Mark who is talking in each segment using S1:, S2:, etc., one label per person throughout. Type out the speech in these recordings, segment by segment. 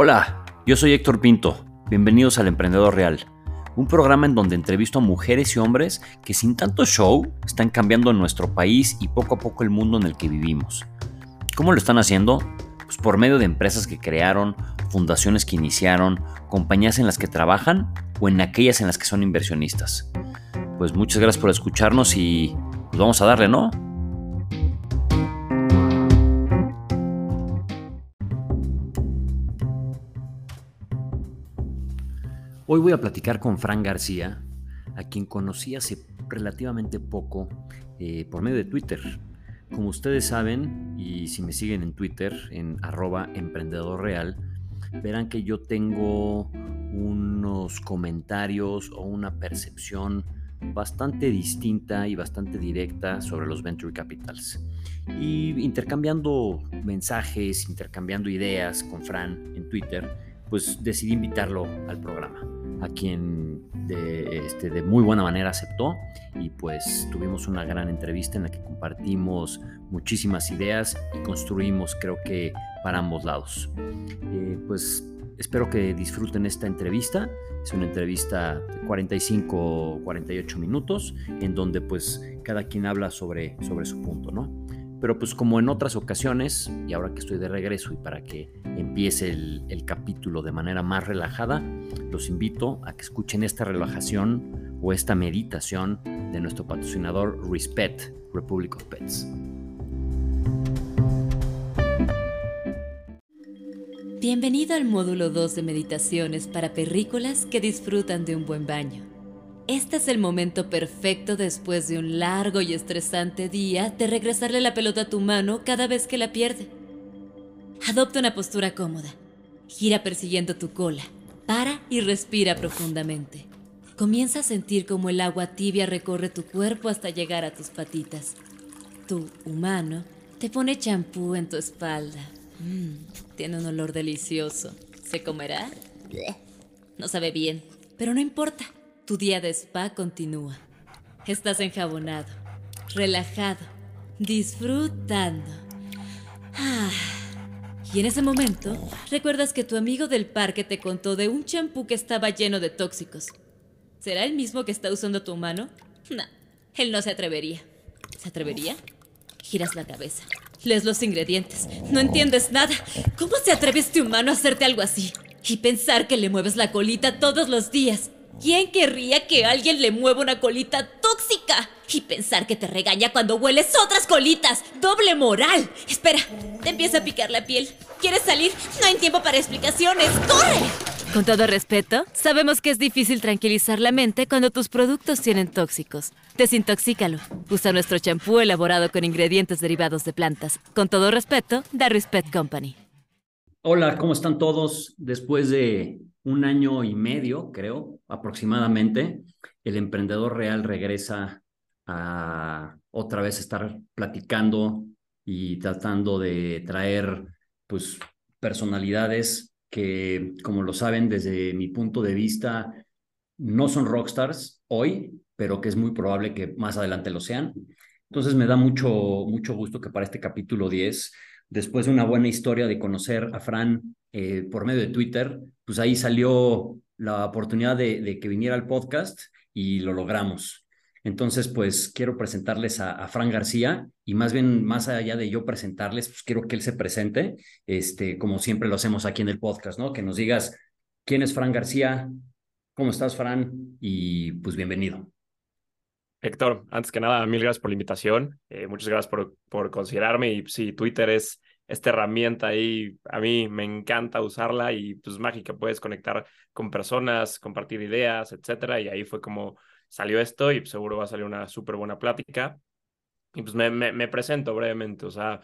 S1: Hola, yo soy Héctor Pinto. Bienvenidos al Emprendedor Real, un programa en donde entrevisto a mujeres y hombres que sin tanto show están cambiando nuestro país y poco a poco el mundo en el que vivimos. ¿Cómo lo están haciendo? Pues por medio de empresas que crearon, fundaciones que iniciaron, compañías en las que trabajan o en aquellas en las que son inversionistas. Pues muchas gracias por escucharnos y pues vamos a darle, ¿no? Hoy voy a platicar con Fran García, a quien conocí hace relativamente poco eh, por medio de Twitter. Como ustedes saben, y si me siguen en Twitter, en arroba verán que yo tengo unos comentarios o una percepción bastante distinta y bastante directa sobre los venture capitals. Y intercambiando mensajes, intercambiando ideas con Fran en Twitter, pues decidí invitarlo al programa a quien de, este, de muy buena manera aceptó y pues tuvimos una gran entrevista en la que compartimos muchísimas ideas y construimos creo que para ambos lados. Eh, pues espero que disfruten esta entrevista. Es una entrevista de 45 48 minutos en donde pues cada quien habla sobre, sobre su punto, ¿no? Pero pues como en otras ocasiones, y ahora que estoy de regreso y para que empiece el, capítulo de manera más relajada, los invito a que escuchen esta relajación o esta meditación de nuestro patrocinador Respect, Republic of Pets.
S2: Bienvenido al módulo 2 de meditaciones para perrícolas que disfrutan de un buen baño. Este es el momento perfecto después de un largo y estresante día de regresarle la pelota a tu mano cada vez que la pierde. Adopta una postura cómoda. Gira persiguiendo tu cola. Para y respira profundamente. Comienza a sentir como el agua tibia recorre tu cuerpo hasta llegar a tus patitas. Tu humano te pone champú en tu espalda. Mm, tiene un olor delicioso. ¿Se comerá? No sabe bien, pero no importa. Tu día de spa continúa. Estás enjabonado, relajado, disfrutando. Ah. Y en ese momento, recuerdas que tu amigo del parque te contó de un champú que estaba lleno de tóxicos. ¿Será el mismo que está usando tu mano? No, él no se atrevería. ¿Se atrevería? Giras la cabeza. Lees los ingredientes. No entiendes nada. ¿Cómo se atreve este humano a hacerte algo así? Y pensar que le mueves la colita todos los días. ¿Quién querría que alguien le mueva una colita tóxica? Y pensar que te regaña cuando hueles otras colitas. ¡Doble moral! Espera, te empieza a picar la piel. ¿Quieres salir? No hay tiempo para explicaciones. ¡Corre! Con todo respeto, sabemos que es difícil tranquilizar la mente cuando tus productos tienen tóxicos. Desintoxícalo. Usa nuestro champú elaborado con ingredientes derivados de plantas. Con todo respeto, The Respect Company.
S1: Hola, ¿cómo están todos? Después de un año y medio, creo, aproximadamente, el emprendedor real regresa a otra vez estar platicando y tratando de traer pues personalidades que, como lo saben, desde mi punto de vista, no son rockstars hoy, pero que es muy probable que más adelante lo sean. Entonces me da mucho, mucho gusto que para este capítulo 10 después de una buena historia de conocer a Fran eh, por medio de Twitter, pues ahí salió la oportunidad de, que viniera al podcast y lo logramos. Entonces, pues quiero presentarles a, Fran García y más bien, más allá de yo presentarles, pues quiero que él se presente, este, como siempre lo hacemos aquí en el podcast, ¿no? Que nos digas quién es Fran García, cómo estás, Fran, y pues bienvenido.
S3: Héctor, antes que nada, mil gracias por la invitación. Eh, muchas gracias por, por considerarme. Y sí, Twitter es esta herramienta ahí. A mí me encanta usarla y pues mágica. Puedes conectar con personas, compartir ideas, etcétera. Y ahí fue como salió esto y seguro va a salir una súper buena plática. Y pues me, me, presento brevemente. O sea,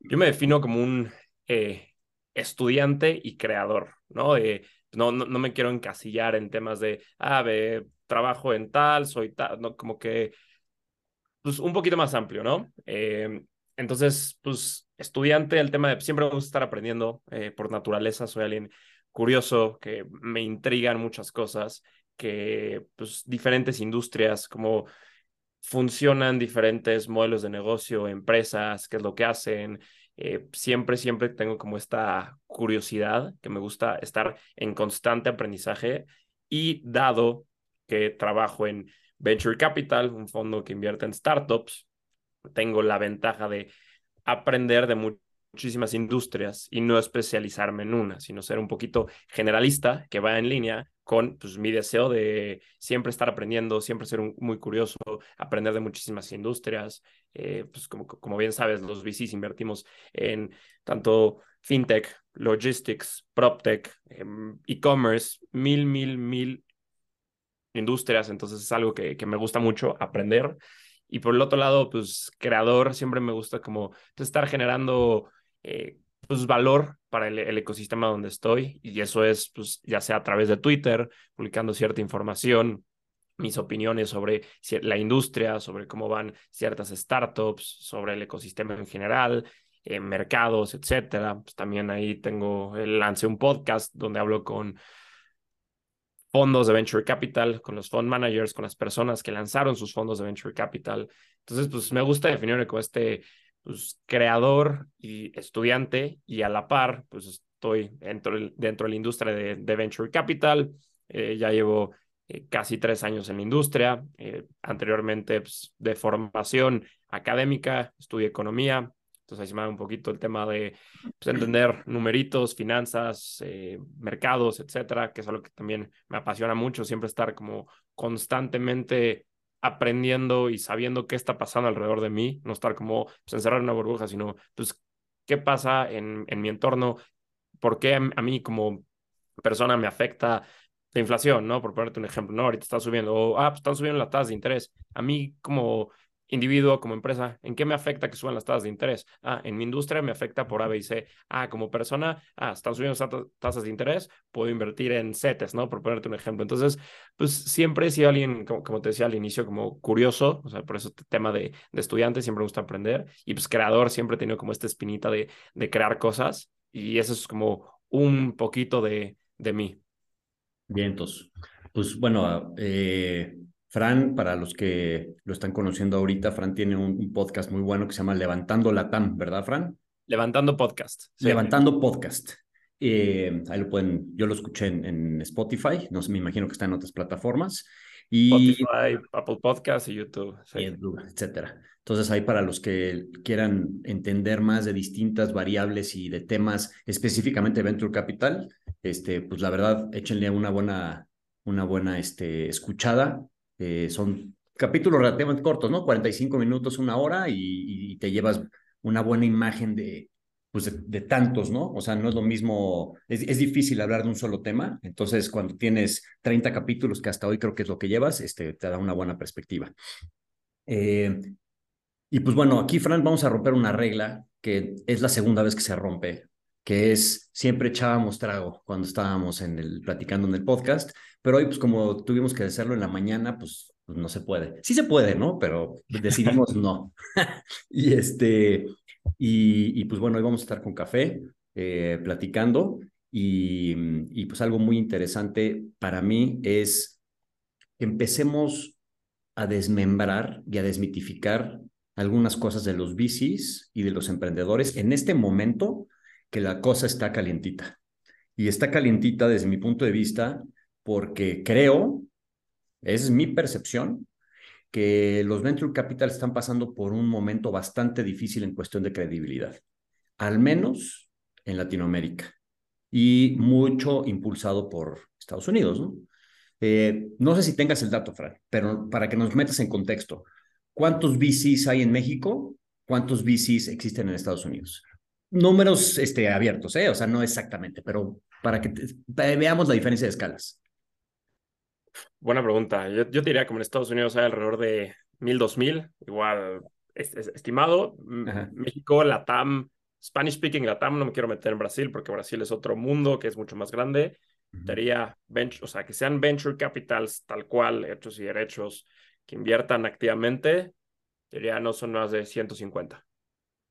S3: yo me defino como un eh, estudiante y creador, ¿no? Eh, no, no, no, me quiero encasillar en temas de, ah, ve, trabajo en tal, soy tal, no, como que, pues un poquito más amplio, ¿no? Eh, entonces, pues estudiante, el tema de siempre me gusta estar aprendiendo eh, por naturaleza, soy alguien curioso, que me intrigan muchas cosas, que pues diferentes industrias, como funcionan diferentes modelos de negocio, empresas, qué es lo que hacen, eh, siempre, siempre tengo como esta curiosidad que me gusta estar en constante aprendizaje y dado que trabajo en Venture Capital, un fondo que invierte en startups, tengo la ventaja de aprender de muchísimas industrias y no especializarme en una, sino ser un poquito generalista que va en línea con pues, mi deseo de siempre estar aprendiendo, siempre ser muy curioso, aprender de muchísimas industrias. Eh, pues como, como bien sabes, los VCs invertimos en tanto fintech, logistics, proptech, em, e-commerce, mil, mil, mil industrias, entonces es algo que, que me gusta mucho aprender. Y por el otro lado, pues creador, siempre me gusta como pues, estar generando eh, pues, valor para el, ecosistema donde estoy. Y eso es, pues, ya sea a través de Twitter, publicando cierta información, mis opiniones sobre la industria, sobre cómo van ciertas startups, sobre el ecosistema en general, en eh, mercados, etcétera. Pues también ahí tengo, lancé un podcast donde hablo con fondos de venture capital, con los fund managers, con las personas que lanzaron sus fondos de venture capital. Entonces, pues me gusta definirme como este pues, creador y estudiante y a la par, pues estoy dentro, dentro de la industria de, venture capital. Eh, ya llevo eh, casi tres años en la industria. Eh, anteriormente, pues, de formación académica, estudié economía, entonces ahí se me da un poquito el tema de pues, entender numeritos, finanzas, eh, mercados, etcétera, que es algo que también me apasiona mucho, siempre estar como constantemente aprendiendo y sabiendo qué está pasando alrededor de mí, no estar como pues, encerrado en una burbuja, sino pues qué pasa en, en mi entorno, por qué a, mí como persona me afecta la inflación, ¿no? Por ponerte un ejemplo, ¿no? Ahorita está subiendo, o, ah, pues están subiendo las tasas de interés. A mí como individuo, como empresa, ¿en qué me afecta que suban las tasas de interés? Ah, en mi industria me afecta por A, B y C. Ah, como persona, ah, están subiendo tasas de interés, puedo invertir en CETES, ¿no? Por ponerte un ejemplo. Entonces, pues siempre he sido alguien, como, te decía al inicio, como curioso, o sea, por eso este tema de, de estudiante siempre me gusta aprender y pues creador, siempre he tenido como esta espinita de, de crear cosas y eso es como un poquito de, de mí.
S1: Bien, entonces, pues bueno, eh, Fran, para los que lo están conociendo ahorita, Fran tiene un, podcast muy bueno que se llama Levantando la TAM, ¿verdad, Fran?
S3: Levantando Podcast.
S1: Levantando Podcast. Eh, ahí lo pueden, yo lo escuché en, Spotify, no sé, me imagino que está en otras plataformas.
S3: Y, Spotify, Apple Podcast y YouTube.
S1: Etcétera. Entonces, ahí para los que quieran entender más de distintas variables y de temas específicamente Venture Capital, este, pues la verdad, échenle una buena, una buena este, escuchada. Eh, son capítulos relativamente cortos, ¿no? 45 minutos, una hora y, te llevas una buena imagen de, pues de, tantos, ¿no? O sea, no es lo mismo, es, difícil hablar de un solo tema, entonces cuando tienes 30 capítulos, que hasta hoy creo que es lo que llevas, este, te da una buena perspectiva. Eh, y pues bueno, aquí, Fran, vamos a romper una regla que es la segunda vez que se rompe, que es siempre echábamos trago cuando estábamos en el, platicando en el podcast, pero hoy, pues como tuvimos que hacerlo en la mañana, pues, pues no se puede. Sí se puede, ¿no? Pero decidimos no. y este, y, pues bueno, hoy vamos a estar con café, eh, platicando. Y, y pues algo muy interesante para mí es que empecemos a desmembrar y a desmitificar algunas cosas de los bicis y de los emprendedores en este momento que la cosa está calientita. Y está calientita desde mi punto de vista porque creo, es mi percepción, que los venture capital están pasando por un momento bastante difícil en cuestión de credibilidad, al menos en Latinoamérica, y mucho impulsado por Estados Unidos, ¿no? Eh, no sé si tengas el dato, Fran, pero para que nos metas en contexto, ¿cuántos VCs hay en México? ¿Cuántos VCs existen en Estados Unidos? Números este, abiertos, ¿eh? O sea, no exactamente, pero para que veamos la diferencia de escalas.
S3: Buena pregunta. Yo, yo diría como en Estados Unidos hay alrededor de mil, dos mil, igual es, estimado. México, Latam, Spanish speaking Latam, no me quiero meter en Brasil porque Brasil es otro mundo que es mucho más grande. Diría, o sea, que sean venture capitals tal cual, hechos y derechos, que inviertan activamente, diría no son más de 150.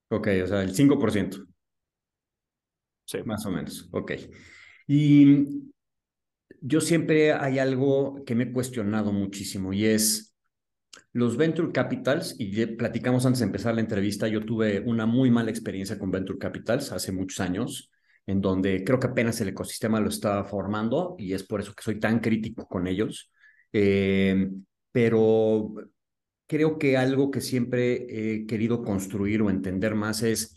S1: Ok, o sea, el 5%. Sí. Más o menos, ok. Y yo siempre hay algo que me he cuestionado muchísimo y es, los venture capitals, y platicamos antes de empezar la entrevista, yo tuve una muy mala experiencia con venture capitals hace muchos años, en donde creo que apenas el ecosistema lo estaba formando y es por eso que soy tan crítico con ellos. Eh, pero creo que algo que siempre he querido construir o entender más es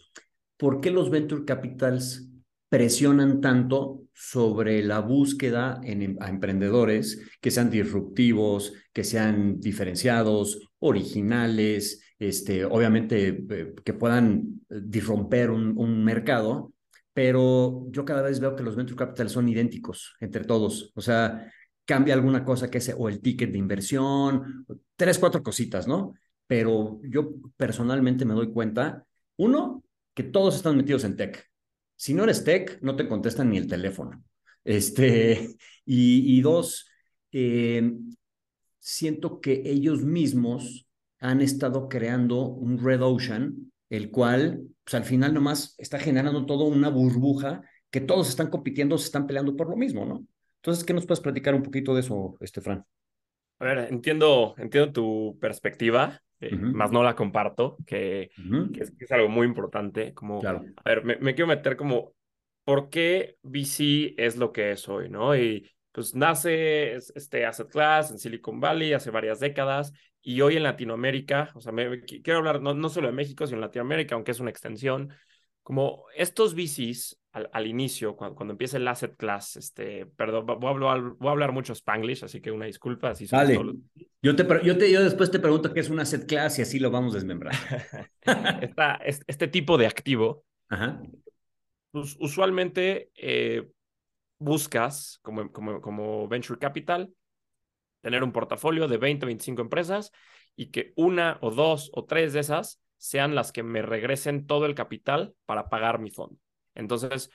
S1: por qué los venture capitals presionan tanto sobre la búsqueda en, em, a emprendedores que sean disruptivos, que sean diferenciados, originales, este, obviamente eh, que puedan eh, disromper un, mercado, pero yo cada vez veo que los venture capital son idénticos entre todos. O sea, cambia alguna cosa que es o el ticket de inversión, tres, cuatro cositas, ¿no? Pero yo personalmente me doy cuenta, uno, que todos están metidos en tech. Si no eres tech, no te contestan ni el teléfono. Este, y, dos, eh, siento que ellos mismos han estado creando un Red Ocean, el cual, pues al final nomás está generando todo una burbuja que todos están compitiendo, se están peleando por lo mismo, ¿no? Entonces, ¿qué nos puedes platicar un poquito de eso, este Fran?
S3: A ver, entiendo, entiendo tu perspectiva. Eh, más no la comparto, que, es, algo muy importante. Como, A ver, me, quiero meter como, ¿por qué VC es lo que es hoy? ¿no? Y pues nace este asset class en Silicon Valley hace varias décadas y hoy en Latinoamérica, o sea, me, quiero hablar no, no solo de México, sino en Latinoamérica, aunque es una extensión, como estos VCs al, inicio, cuando, cuando, empieza el asset class, este, perdón, voy a hablar, voy a hablar mucho spanglish, así que una disculpa. Así
S1: Dale. Yo, te, yo, te, yo después te pregunto qué es un asset class y así lo vamos desmembrando.
S3: Esta, este tipo de activo, Pues, usualmente eh, buscas como, como, como venture capital tener un portafolio de 20, 25 empresas y que una o dos o tres de esas sean las que me regresen todo el capital para pagar mi fondo. Entonces,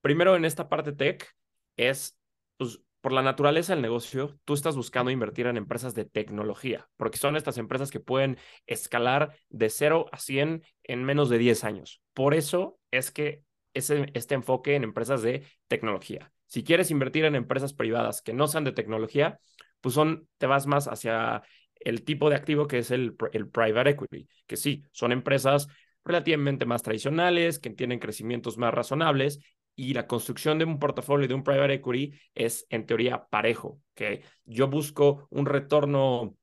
S3: primero en esta parte tech es, pues, por la naturaleza del negocio, tú estás buscando invertir en empresas de tecnología, porque son estas empresas que pueden escalar de 0 a 100 en menos de 10 años. Por eso es que ese, este enfoque en empresas de tecnología. Si quieres invertir en empresas privadas que no sean de tecnología, pues son, te vas más hacia el tipo de activo que es el, el private equity, que sí, son empresas relativamente más tradicionales, que tienen crecimientos más razonables y la construcción de un portafolio de un private equity es en teoría parejo, que yo busco un retorno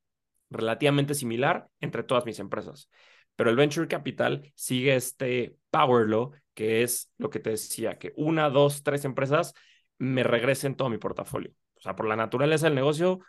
S3: relativamente similar entre todas mis empresas. Pero el venture capital sigue este power law, que es lo que te decía, que una, dos, tres empresas me regresen todo mi portafolio. O sea, por la naturaleza del negocio,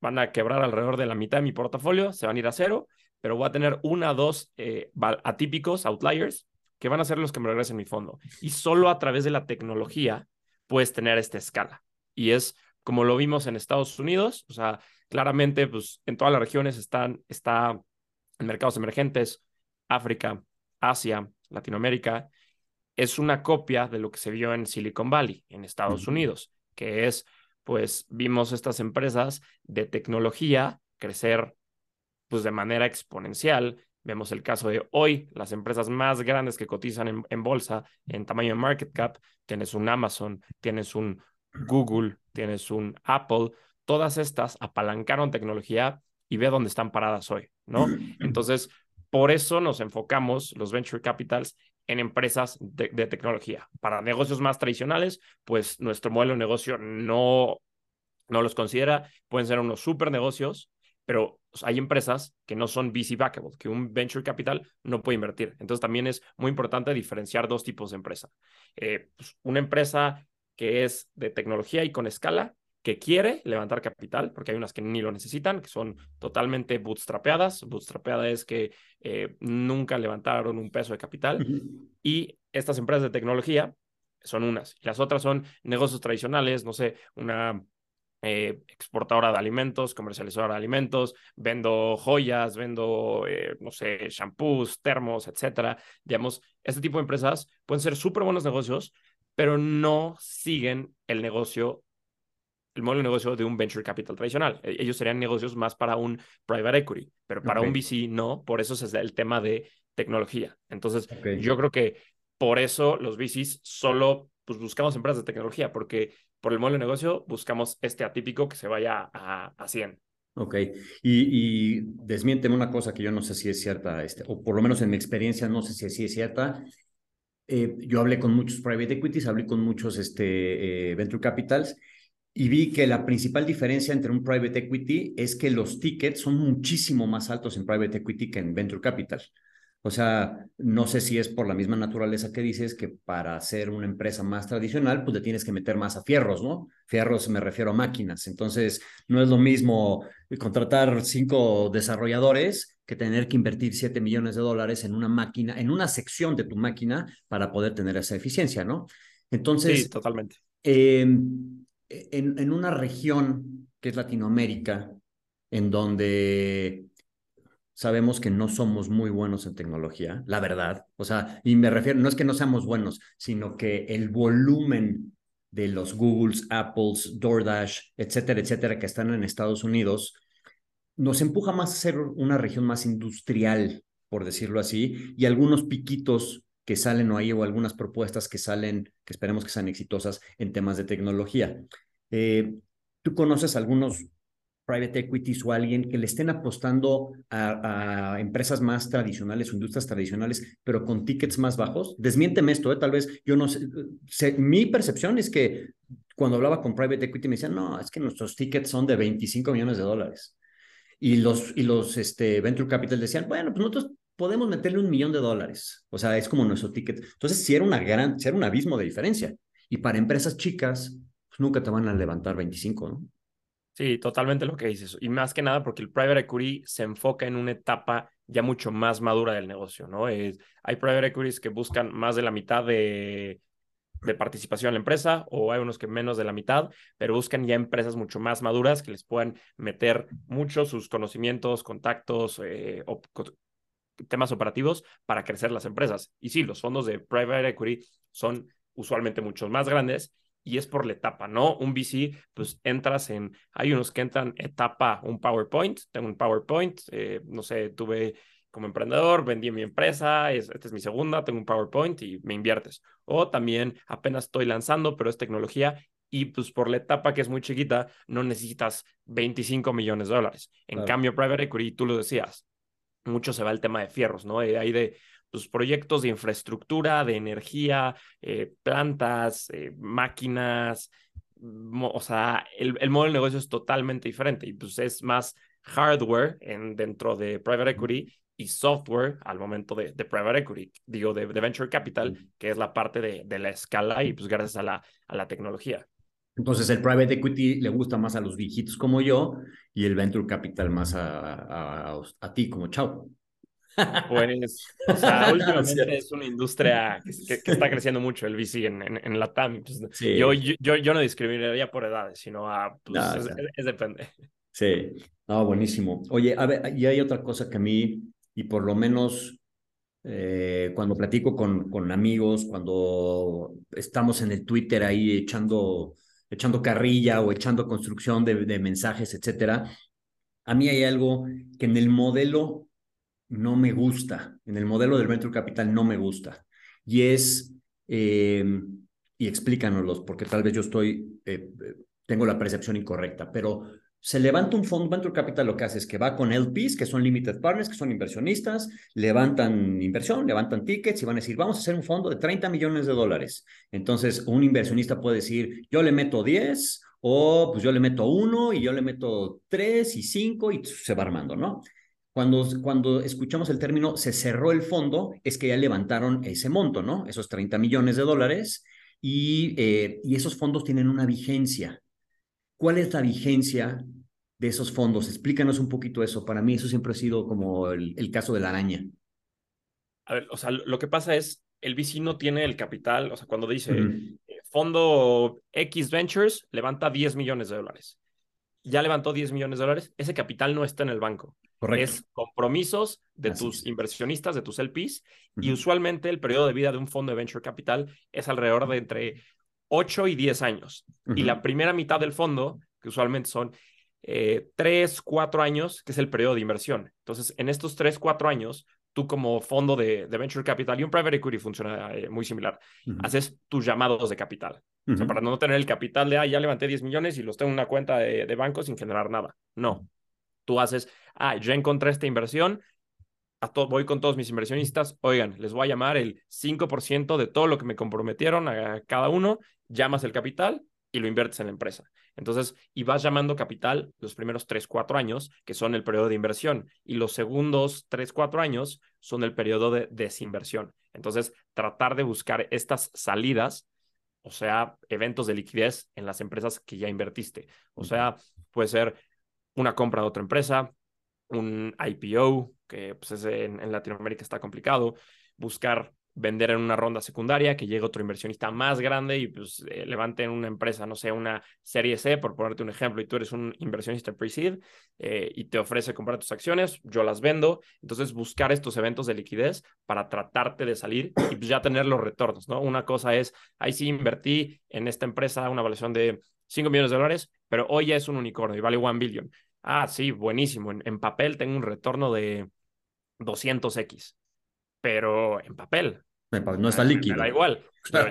S3: van a quebrar alrededor de la mitad de mi portafolio, se van a ir a cero, pero voy a tener una dos eh, atípicos, outliers, que van a ser los que me regresen mi fondo. Y solo a través de la tecnología puedes tener esta escala. Y es como lo vimos en Estados Unidos, o sea, claramente, pues en todas las regiones están, está en mercados emergentes, África, Asia, Latinoamérica, es una copia de lo que se vio en Silicon Valley, en Estados Unidos, que es pues vimos estas empresas de tecnología crecer pues de manera exponencial. Vemos el caso de hoy, las empresas más grandes que cotizan en, bolsa en tamaño de market cap, tienes un Amazon, tienes un Google, tienes un Apple, todas estas apalancaron tecnología y ve dónde están paradas hoy, ¿no? Entonces, por eso nos enfocamos los venture capitals en empresas de, tecnología. Para negocios más tradicionales, pues nuestro modelo de negocio no, no los considera, pueden ser unos super negocios, pero hay empresas que no son VC backable, que un venture capital no puede invertir. Entonces también es muy importante diferenciar dos tipos de empresa. Eh, pues, una empresa que es de tecnología y con escala, que quiere levantar capital, porque hay unas que ni lo necesitan, que son totalmente bootstrapeadas. Bootstrapeada es que eh, nunca levantaron un peso de capital. Y estas empresas de tecnología son unas. Y las otras son negocios tradicionales, no sé, una eh, exportadora de alimentos, comercializadora de alimentos, vendo joyas, vendo, eh, no sé, shampoos, termos, etcétera. Digamos, este tipo de empresas pueden ser súper buenos negocios, pero no siguen el negocio el modelo de negocio de un venture capital tradicional. E, ellos serían negocios más para un private equity, pero para un VC no, por eso es el tema de tecnología. Entonces, yo creo que por eso los VCs solo pues, buscamos empresas de tecnología, porque por el modelo de negocio buscamos este atípico que se vaya a, a 100.
S1: Ok, y, y desmiénteme una cosa que yo no sé si es cierta, este, o por lo menos en mi experiencia no sé si es cierta. Eh, yo hablé con muchos private equities, hablé con muchos este, eh, venture capitals y vi que la principal diferencia entre un private equity es que los tickets son muchísimo más altos en private equity que en venture capital. O sea, no sé si es por la misma naturaleza que dices que para ser una empresa más tradicional, pues le tienes que meter más a fierros, ¿no? Fierros me refiero a máquinas. Entonces, no es lo mismo contratar cinco desarrolladores que tener que invertir siete millones de dólares en una máquina, en una sección de tu máquina para poder tener esa eficiencia, ¿no? Entonces,
S3: sí, totalmente.
S1: Em, en, en una región que es Latinoamérica, en donde sabemos que no somos muy buenos en tecnología, la verdad. O sea, y me refiero, no es que no seamos buenos, sino que el volumen de los Googles, Apples, DoorDash, etcétera, etcétera, que están en Estados Unidos, nos empuja más a ser una región más industrial, por decirlo así, y algunos piquitos que salen ahí o algunas propuestas que salen, que esperemos que sean exitosas en temas de tecnología. Eh, ¿Tú conoces algunos private equities o alguien que le estén apostando a, empresas más tradicionales o industrias tradicionales, pero con tickets más bajos? Desmiénteme esto, ¿eh? tal vez yo no sé, mi percepción es que cuando hablaba con private equity me decían, no, es que nuestros tickets son de 25 millones de dólares. Y los, y los este, venture capital decían, bueno, pues nosotros podemos meterle un millón de dólares. O sea, es como nuestro ticket. Entonces, si era, una gran, era un abismo de diferencia. Y para empresas chicas, pues nunca te van a levantar 25, ¿no?
S3: Sí, totalmente lo que dices. Y más que nada porque el private equity se enfoca en una etapa ya mucho más madura del negocio, ¿no? Es, hay private equities que buscan más de la mitad de, de participación en la empresa o hay unos que menos de la mitad, pero buscan ya empresas mucho más maduras que les puedan meter mucho sus conocimientos, contactos, eh, temas operativos para crecer las empresas. Y sí, los fondos de private equity son usualmente mucho más grandes y es por la etapa, ¿no? Un VC, pues entras en, hay unos que entran etapa, un PowerPoint, tengo un PowerPoint, eh, no sé, tuve como emprendedor, vendí mi empresa, esta es mi segunda, tengo un PowerPoint y me inviertes. O también apenas estoy lanzando, pero es tecnología y pues por la etapa que es muy chiquita, no necesitas 25 millones de dólares. En cambio, private equity, tú lo decías, mucho se va el tema de fierros, ¿no? Hay de tus proyectos de infraestructura, de energía, eh, plantas, eh, máquinas, o sea, el, el, modelo de negocio es totalmente diferente y pues es más hardware en, dentro de private equity y software al momento de, de private equity, digo, de, de, venture capital, que es la parte de, de, la escala y pues gracias a la, a la tecnología.
S1: Entonces el private equity le gusta más a los viejitos como yo y el venture capital más a, a, a ti como chao.
S3: Pues, o sea, últimamente es una industria que, está creciendo mucho el VC en, en, la TAM. Pues, yo, yo, yo, no discriminaría por edades, sino a, pues, es, depende.
S1: Sí, no, buenísimo. Oye, a ver, y hay otra cosa que a mí, y por lo menos eh, cuando platico con, con amigos, cuando estamos en el Twitter ahí echando, echando carrilla o echando construcción de, de mensajes, etcétera, a mí hay algo que en el modelo no me gusta, en el modelo del venture capital no me gusta. Y es, eh, y explícanoslos, porque tal vez yo estoy, eh, tengo la percepción incorrecta, pero se levanta un fondo, venture capital lo que hace es que va con LPs, que son limited partners, que son inversionistas, levantan inversión, levantan tickets y van a decir, vamos a hacer un fondo de 30 millones de dólares. Entonces, un inversionista puede decir, yo le meto 10 o pues yo le meto 1 y yo le meto 3 y 5 y se va armando, ¿no? Cuando, cuando escuchamos el término se cerró el fondo, es que ya levantaron ese monto, ¿no? Esos 30 millones de dólares y, eh, y esos fondos tienen una vigencia. ¿Cuál es la vigencia de esos fondos? Explícanos un poquito eso. Para mí eso siempre ha sido como el, el caso de la araña.
S3: A ver, o sea, lo que pasa es, el VC no tiene el capital, o sea, cuando dice eh, fondo X Ventures levanta 10 millones de dólares ya levantó 10 millones de dólares, ese capital no está en el banco. Correcto. Es compromisos de tus inversionistas, de tus LPs, y usualmente el periodo de vida de un fondo de venture capital es alrededor de entre 8 y 10 años. Y la primera mitad del fondo, que usualmente son eh, 3, 4 años, que es el periodo de inversión. Entonces, en estos 3, 4 años, tú como fondo de, venture capital y un private equity funciona eh, muy similar, haces tus llamados de capital. o sea, para no tener el capital de, ah, ya levanté 10 millones y los tengo en una cuenta de, banco sin generar nada. No. Tú haces, ah, ya encontré esta inversión, a voy con todos mis inversionistas, oigan, les voy a llamar el 5% de todo lo que me comprometieron a cada uno, llamas el capital y lo inviertes en la empresa. Entonces, y vas llamando capital los primeros 3, 4 años, que son el periodo de inversión, y los segundos 3, 4 años son el periodo de desinversión. Entonces, tratar de buscar estas salidas, o sea, eventos de liquidez en las empresas que ya invertiste. O sea, puede ser una compra de otra empresa, un IPO, que pues en, en Latinoamérica está complicado, buscar vender en una ronda secundaria, que llegue otro inversionista más grande y pues eh, levante en una empresa, no sé, una serie C, por ponerte un ejemplo, y tú eres un inversionista pre-seed eh, y te ofrece comprar tus acciones, yo las vendo. Entonces, buscar estos eventos de liquidez para tratarte de salir y pues, ya tener los retornos, ¿no? Una cosa es, ahí sí invertí en esta empresa una evaluación de 5 millones de dólares, pero hoy ya es un unicornio y vale 1 billion. Ah, sí, buenísimo. En, en papel tengo un retorno de 200x, pero en papel,
S1: no está líquido.
S3: Me da igual.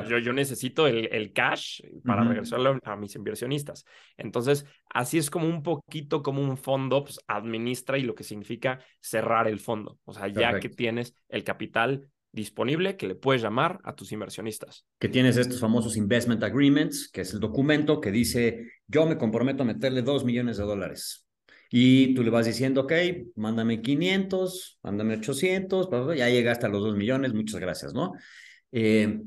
S3: Yo, yo, necesito el, el cash para regresarlo a mis inversionistas. Entonces, así es como un poquito como un fondo pues, administra y lo que significa cerrar el fondo. O sea, ya que tienes el capital disponible que le puedes llamar a tus inversionistas.
S1: Que tienes estos famosos investment agreements, que es el documento que dice, yo me comprometo a meterle dos millones de dólares. Y tú le vas diciendo, ok, mándame 500, mándame 800, ya llegaste a los 2 millones, muchas gracias, ¿no? Eh,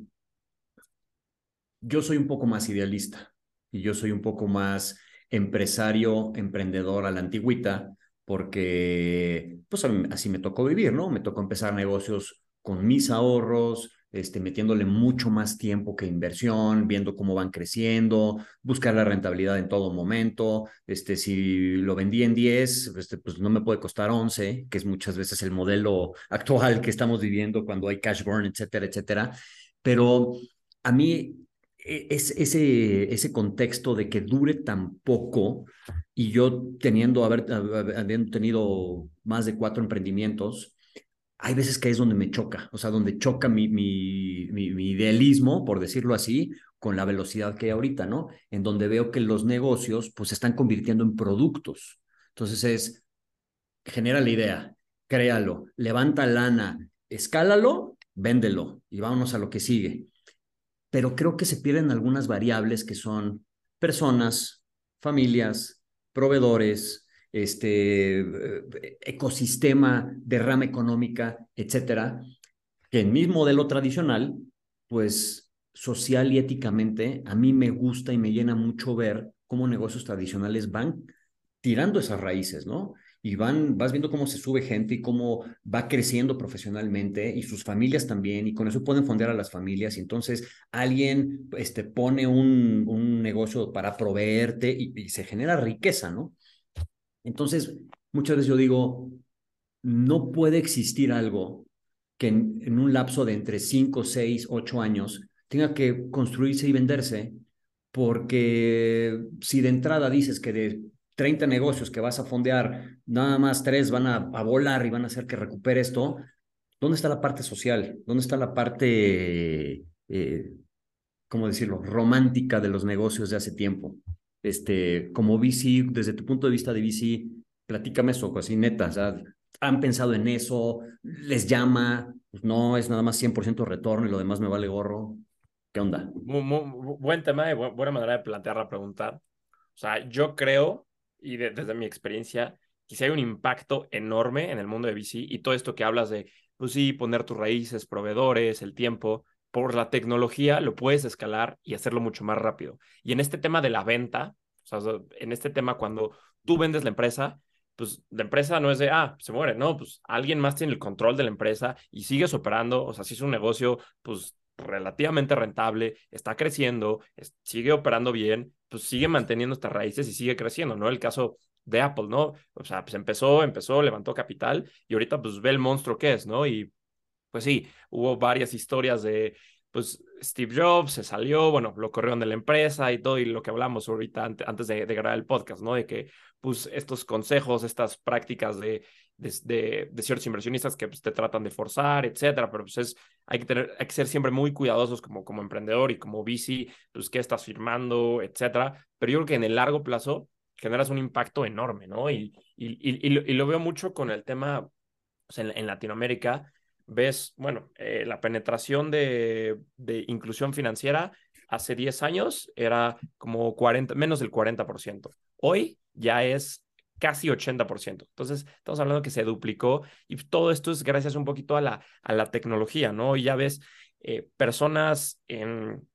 S1: yo soy un poco más idealista y yo soy un poco más empresario, emprendedor a la antigüita, porque pues así me tocó vivir, ¿no? Me tocó empezar negocios con mis ahorros, este, metiéndole mucho más tiempo que inversión, viendo cómo van creciendo, buscar la rentabilidad en todo momento. Este, si lo vendí en 10, este, pues no me puede costar 11, que es muchas veces el modelo actual que estamos viviendo cuando hay cash burn, etcétera, etcétera. Pero a mí e, es, ese, ese contexto de que dure tan poco y yo teniendo, haber, habiendo tenido más de cuatro emprendimientos, hay veces que es donde me choca, o sea, donde choca mi, idealismo, por decirlo así, con la velocidad que hay ahorita, ¿no? En donde veo que los negocios pues se están convirtiendo en productos. Entonces es, genera la idea, créalo, levanta lana, escálalo, véndelo y vámonos a lo que sigue. Pero creo que se pierden algunas variables que son personas, familias, proveedores, este eh, ecosistema de rama económica, etcétera, que en mi modelo tradicional, pues social y éticamente, a mí me gusta y me llena mucho ver cómo negocios tradicionales van tirando esas raíces, ¿no? Y van, vas viendo cómo se sube gente y cómo va creciendo profesionalmente y sus familias también, y con eso pueden fondear a las familias. Y entonces alguien este, pone un, un negocio para proveerte y se genera riqueza, ¿no? Entonces, muchas veces yo digo, no puede existir algo que en, un lapso de entre 5, 6, 8 años tenga que construirse y venderse, porque si de entrada dices que de 30 negocios que vas a fondear, nada más 3 van a, volar y van a hacer que recupere esto, ¿dónde está la parte social? ¿Dónde está la parte, eh, ¿cómo decirlo?, romántica de los negocios de hace tiempo este, como VC, desde tu punto de vista de VC, platícame eso, así neta, o sea, ¿han pensado en eso? ¿Les llama? Pues no, es nada más 100% retorno y lo demás me vale gorro. ¿Qué onda?
S3: buen tema y buena manera de plantear la pregunta. O sea, yo creo, y desde mi experiencia, que si hay un impacto enorme en el mundo de VC y todo esto que hablas de, pues sí, poner tus raíces, proveedores, el tiempo, por la tecnología lo puedes escalar y hacerlo mucho más rápido. Y en este tema de la venta, o sea, en este tema cuando tú vendes la empresa, pues la empresa no es de, ah, se muere, no, pues alguien más tiene el control de la empresa y sigues operando, o sea, si es un negocio, pues relativamente rentable, está creciendo, sigue operando bien, pues sigue manteniendo estas raíces y sigue creciendo, ¿no? El caso de Apple, ¿no? O sea, pues empezó, empezó, levantó capital y ahorita pues ve el monstruo que es, ¿no? Y pues sí, hubo varias historias de, pues Steve Jobs se salió, bueno, lo corrieron de la empresa y todo, y lo que hablamos ahorita antes de, grabar el podcast, ¿no? De que, pues, estos consejos, estas prácticas de, de, de, ciertos inversionistas que pues, te tratan de forzar, etcétera, pero pues es, hay que tener, hay que ser siempre muy cuidadosos como, como emprendedor y como VC, pues, qué estás firmando, etcétera, pero yo creo que en el largo plazo, generas un impacto enorme, ¿no? Y, y, y, lo, veo mucho con el tema, sea, en, Latinoamérica, ves, bueno, eh, la penetración de, de, inclusión financiera hace 10 años era como 40, menos del 40%. Hoy ya es casi 80%. Entonces, estamos hablando que se duplicó y todo esto es gracias un poquito a la, a la tecnología, ¿no? Y ya ves eh, personas en,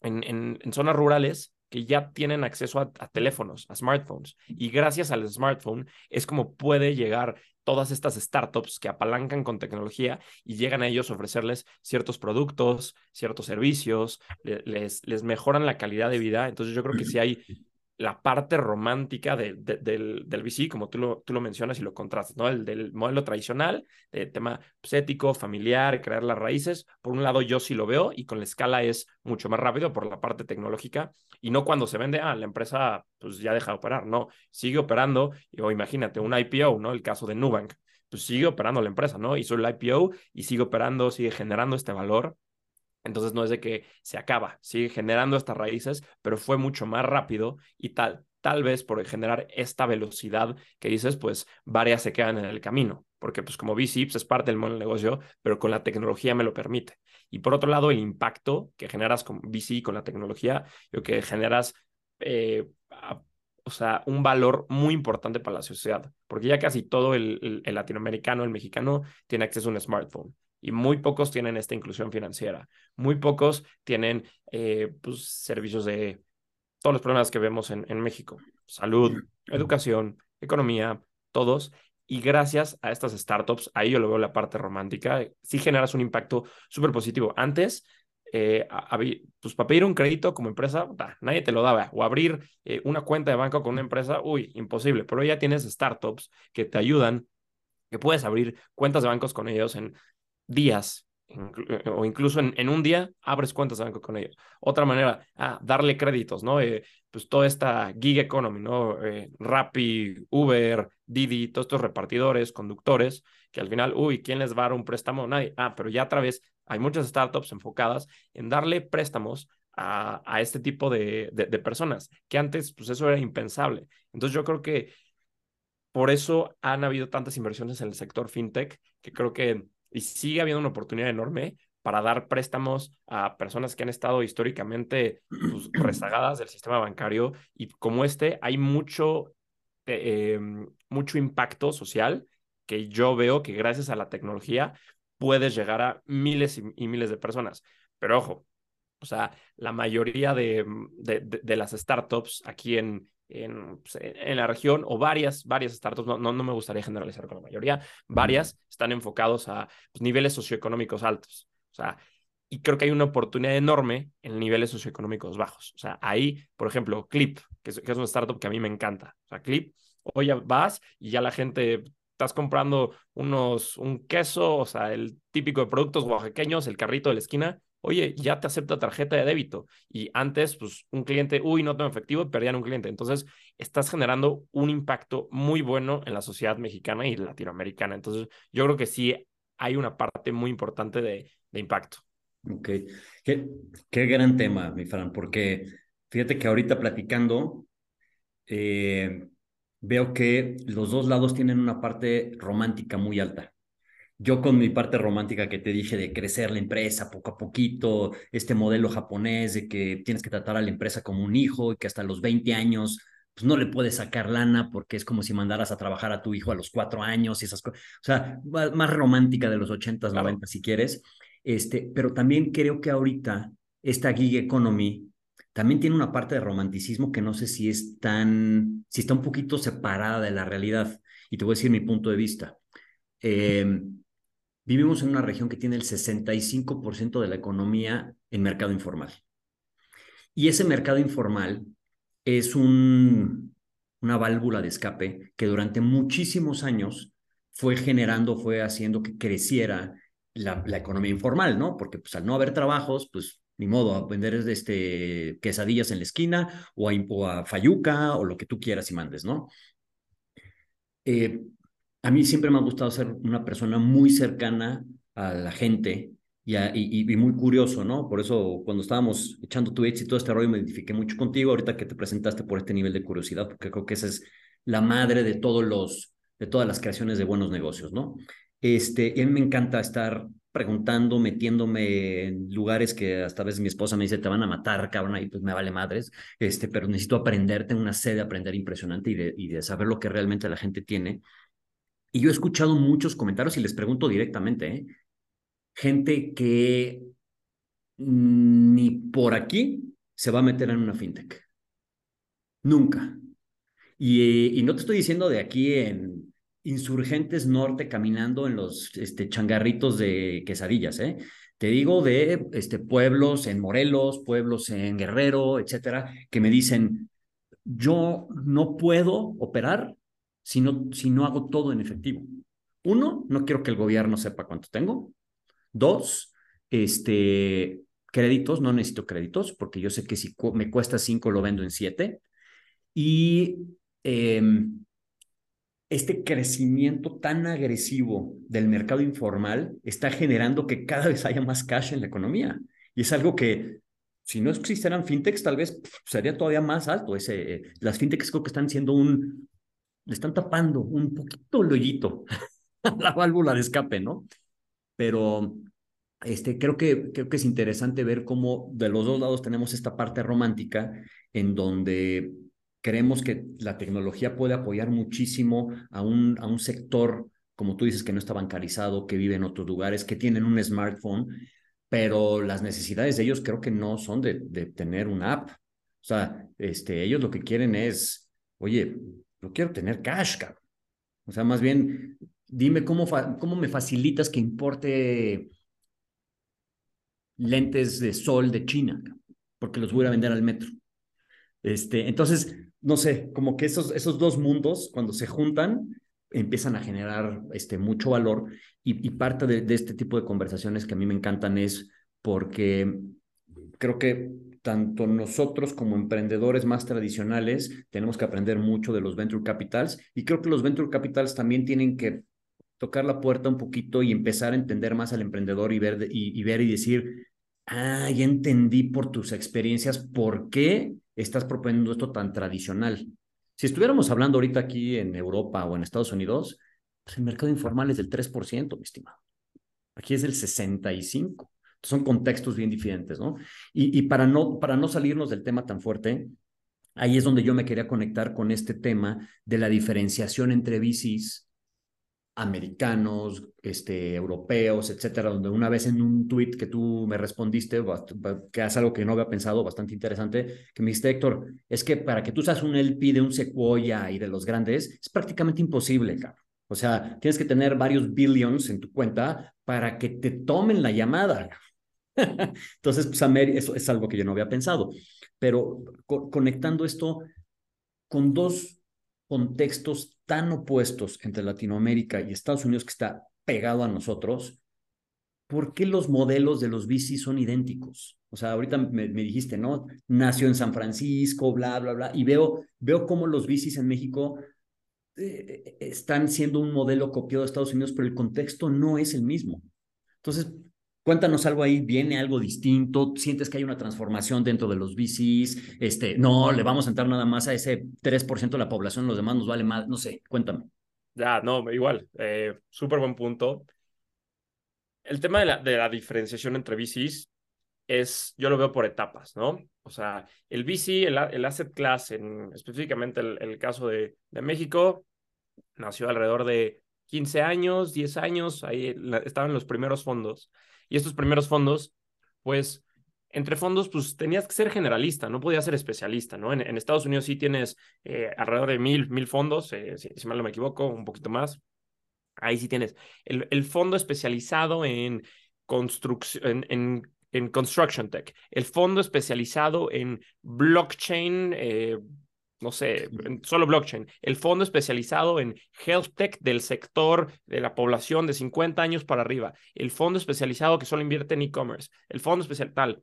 S3: en, en, zonas rurales que ya tienen acceso a, teléfonos, a smartphones. Y gracias al smartphone es como puede llegar todas estas startups que apalancan con tecnología y llegan a ellos a ofrecerles ciertos productos, ciertos servicios, les, les mejoran la calidad de vida. Entonces yo creo que si hay la parte romántica del, del VC, como tú lo, tú lo mencionas y lo contrastas, ¿no? El del modelo tradicional, de tema pues, familiar, crear las raíces. Por un lado, yo sí lo veo y con la escala es mucho más rápido por la parte tecnológica y no cuando se vende, ah, la empresa pues ya deja de operar. No, sigue operando. O imagínate, un IPO, ¿no? El caso de Nubank, pues sigue operando la empresa, ¿no? Hizo el IPO y sigue operando, sigue generando este valor entonces no es de que se acaba, sigue generando estas raíces, pero fue mucho más rápido y tal, tal vez por generar esta velocidad que dices, pues varias se quedan en el camino, porque pues como VC pues, es parte del modelo de negocio, pero con la tecnología me lo permite. Y por otro lado, el impacto que generas con VC, con la tecnología, yo que generas, eh, o sea, un valor muy importante para la sociedad, porque ya casi todo el latinoamericano, el mexicano, tiene acceso a un smartphone y muy pocos tienen esta inclusión financiera. Muy pocos tienen eh, pues, servicios de todos los problemas que vemos en, en México. Salud, educación, economía, todos. Y gracias a estas startups, ahí yo lo veo la parte romántica, sí generas un impacto súper positivo. Antes, eh, pues para pedir un crédito como empresa, nadie te lo daba. O abrir eh, una cuenta de banco con una empresa, uy, imposible. Pero ya tienes startups que te ayudan, que puedes abrir cuentas de bancos con ellos en días eh, o incluso en, un día abres cuentas banco con ellos. Otra manera, ah, darle créditos, ¿no? Eh, pues toda esta gig economy, ¿no? Eh, Rappi, Uber, Didi, todos estos repartidores, conductores, que al final, uy, ¿quién les va a dar un préstamo? Nadie. Ah, pero ya a través, hay muchas startups enfocadas en darle préstamos a, a este tipo de, de, de, personas, que antes, pues eso era impensable. Entonces yo creo que por eso han habido tantas inversiones en el sector fintech, que creo que y sigue habiendo una oportunidad enorme para dar préstamos a personas que han estado históricamente pues, rezagadas del sistema bancario y como este hay mucho, eh, em, mucho impacto social que yo veo que gracias a la tecnología puedes llegar a miles y, miles de personas. Pero ojo, o sea, la mayoría de, de, de las startups aquí en, pues, en, la región o varias, varias startups, no, no, me gustaría generalizar con la mayoría, varias están enfocados a pues, niveles socioeconómicos altos. O sea, y creo que hay una oportunidad enorme en niveles socioeconómicos bajos. O sea, ahí, por ejemplo, Clip, que es, que es una startup que a mí me encanta. O sea, Clip, hoy vas y ya la gente estás comprando unos, un queso, o sea, el típico de productos oaxaqueños, el carrito de la esquina, oye, ya te acepta tarjeta de débito. Y antes, pues un cliente, uy, no tengo efectivo, perdían un cliente. Entonces, estás generando un impacto muy bueno en la sociedad mexicana y latinoamericana. Entonces, yo creo que sí hay una parte muy importante de, impacto.
S1: Ok, qué, gran tema, mi Fran, porque fíjate que ahorita platicando, eh, veo que los dos lados tienen una parte romántica muy alta. Yo con mi parte romántica que te dije de crecer la empresa poco a poquito, este modelo japonés de que tienes que tratar a la empresa como un hijo y que hasta los 20 años pues no le puedes sacar lana porque es como si mandaras a trabajar a tu hijo a los cuatro años y esas cosas. O sea, más romántica de los 80s, 90 si quieres. Este, pero también creo que ahorita esta gig economy también tiene una parte de romanticismo que no sé si es tan, si está un poquito separada de la realidad. Y te voy a decir mi punto de vista. Eh, Vivimos en una región que tiene el 65% de la economía en mercado informal. Y ese mercado informal es un, una válvula de escape que durante muchísimos años fue generando, fue haciendo que creciera la, economía informal, ¿no? Porque pues, al no haber trabajos, pues ni modo, a vender este, quesadillas en la esquina o a, o a o lo que tú quieras y mandes, ¿no? Eh, a mí siempre me ha gustado ser una persona muy cercana a la gente y, muy curioso, ¿no? Por eso cuando estábamos echando tweets y todo este rollo me identifiqué mucho contigo ahorita que te presentaste por este nivel de curiosidad, porque creo que esa es la madre de todos los, de todas las creaciones de buenos negocios, ¿no? Este, y a mí me encanta estar preguntando, metiéndome en lugares que hasta a veces mi esposa me dice, te van a matar, cabrón, y pues me vale madres, este, pero necesito aprender, tengo una sed de aprender impresionante y de, y de saber lo que realmente la gente tiene. Y yo he escuchado muchos comentarios y les pregunto directamente, ¿eh? gente que ni por aquí se va a meter en una fintech. Nunca. Y, no te estoy diciendo de aquí en Insurgentes Norte caminando en los este, changarritos de quesadillas, ¿eh? Te digo de este, pueblos en Morelos, pueblos en Guerrero, etcétera, que me dicen, yo no puedo operar si no, si no hago todo en efectivo. Uno, no quiero que el gobierno sepa cuánto tengo. Dos, este, créditos, no necesito créditos porque yo sé que si me cuesta cinco lo vendo en siete. Y em, este crecimiento tan agresivo del mercado informal está generando que cada vez haya más cash en la economía. Y es algo que, si no existieran fintechs, tal vez sería todavía más alto. Ese, las fintechs creo que están siendo un, le están tapando un poquito el hoyito a la válvula de escape, ¿no? pero este, creo, que, creo que es interesante ver cómo de los dos lados tenemos esta parte romántica en donde creemos que la tecnología puede apoyar muchísimo a un, a un sector, como tú dices, que no está bancarizado, que vive en otros lugares, que tienen un smartphone, pero las necesidades de ellos creo que no son de, de tener una app. O sea, este, ellos lo que quieren es, oye, yo quiero tener cash, cabrón. O sea, más bien dime cómo, cómo me facilitas que importe lentes de sol de China, porque los voy a vender al metro. Este, entonces, no sé, como que esos, esos dos mundos, cuando se juntan, empiezan a generar este, mucho valor y, parte de, de, este tipo de conversaciones que a mí me encantan es porque creo que tanto nosotros como emprendedores más tradicionales tenemos que aprender mucho de los venture capitals y creo que los venture capitals también tienen que tocar la puerta un poquito y empezar a entender más al emprendedor y ver y, ver y decir, ah, ya entendí por tus experiencias por qué estás proponiendo esto tan tradicional. Si estuviéramos hablando ahorita aquí en Europa o en Estados Unidos, pues el mercado informal es del 3%, mi estimado. Aquí es del 65%. Son contextos bien diferentes, ¿no? Y, y para, no, para no salirnos del tema tan fuerte, ahí es donde yo me quería conectar con este tema de la diferenciación entre VCs americanos, este, europeos, etcétera, donde una vez en un tweet que tú me respondiste, que es algo que no había pensado, bastante interesante, que me dijiste, Héctor, es que para que tú seas un LP de un Sequoia y de los grandes, es prácticamente imposible. O sea, tienes que tener varios billions en tu cuenta para que te tomen la llamada. Entonces, pues, eso es algo que yo no había pensado. Pero conectando esto con dos contextos tan opuestos entre Latinoamérica y Estados Unidos que está pegado a nosotros, ¿por qué los modelos de los bicis son idénticos? O sea, ahorita me, dijiste, ¿no? Nació en San Francisco, bla, bla, bla, y veo, veo cómo los bicis en México eh, están siendo un modelo copiado de Estados Unidos, pero el contexto no es el mismo. Entonces, Cuéntanos algo ahí, ¿viene algo distinto? ¿Sientes que hay una transformación dentro de los VCs? Este, no, le vamos a entrar nada más a ese 3% de la población, los demás nos vale más, no sé, cuéntame.
S3: Ya, no, igual, eh, súper buen punto. El tema de la, de la diferenciación entre VCs es, yo lo veo por etapas, ¿no? O sea, el VC, el, el asset class, en, específicamente el, el caso de, de México, nació alrededor de 15 años, 10 años, ahí estaban los primeros fondos. Y estos primeros fondos, pues, entre fondos, pues tenías que ser generalista, no podías ser especialista, ¿no? En, Estados Unidos sí tienes eh, alrededor de mil, mil fondos, eh, si, mal no me equivoco, un poquito más. Ahí sí tienes el, el fondo especializado en construcción, en, en, construction tech, el fondo especializado en blockchain, eh, no sé, solo blockchain, el fondo especializado en health tech del sector de la población de 50 años para arriba, el fondo especializado que solo invierte en e-commerce, el fondo especial tal.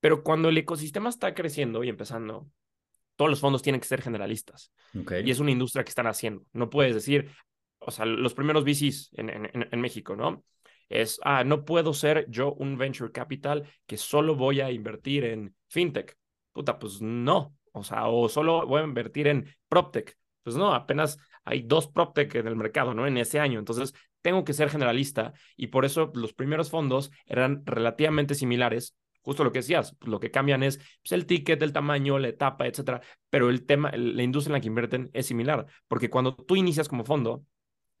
S3: Pero cuando el ecosistema está creciendo y empezando, todos los fondos tienen que ser generalistas. Y es una industria que están haciendo. No puedes decir, o sea, los primeros VCs en, en, en México, ¿no? es, ah, no puedo ser yo un venture capital que solo voy a invertir en fintech. Puta, pues no. O sea, o solo voy a invertir en PropTech. Pues no, apenas hay dos PropTech en el mercado, ¿no? En ese año. Entonces, tengo que ser generalista y por eso los primeros fondos eran relativamente similares. Justo lo que decías, pues, lo que cambian es pues, el ticket, el tamaño, la etapa, etcétera. Pero el tema, la industria en la que invierten es similar, porque cuando tú inicias como fondo,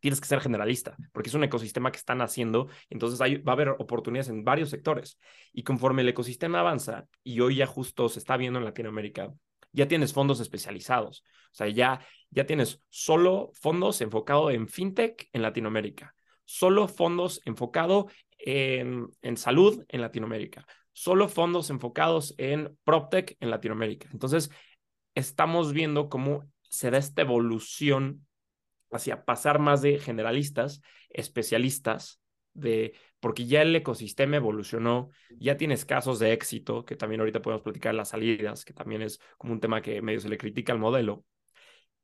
S3: tienes que ser generalista, porque es un ecosistema que están haciendo, entonces hay, va a haber oportunidades en varios sectores. Y conforme el ecosistema avanza, y hoy ya justo se está viendo en Latinoamérica, ya tienes fondos especializados, o sea, ya, ya tienes solo fondos enfocados en fintech en Latinoamérica, solo fondos enfocados en, en salud en Latinoamérica, solo fondos enfocados en PropTech en Latinoamérica. Entonces, estamos viendo cómo se da esta evolución hacia pasar más de generalistas, especialistas, de, porque ya el ecosistema evolucionó, ya tienes casos de éxito, que también ahorita podemos platicar las salidas, que también es como un tema que medio se le critica al modelo,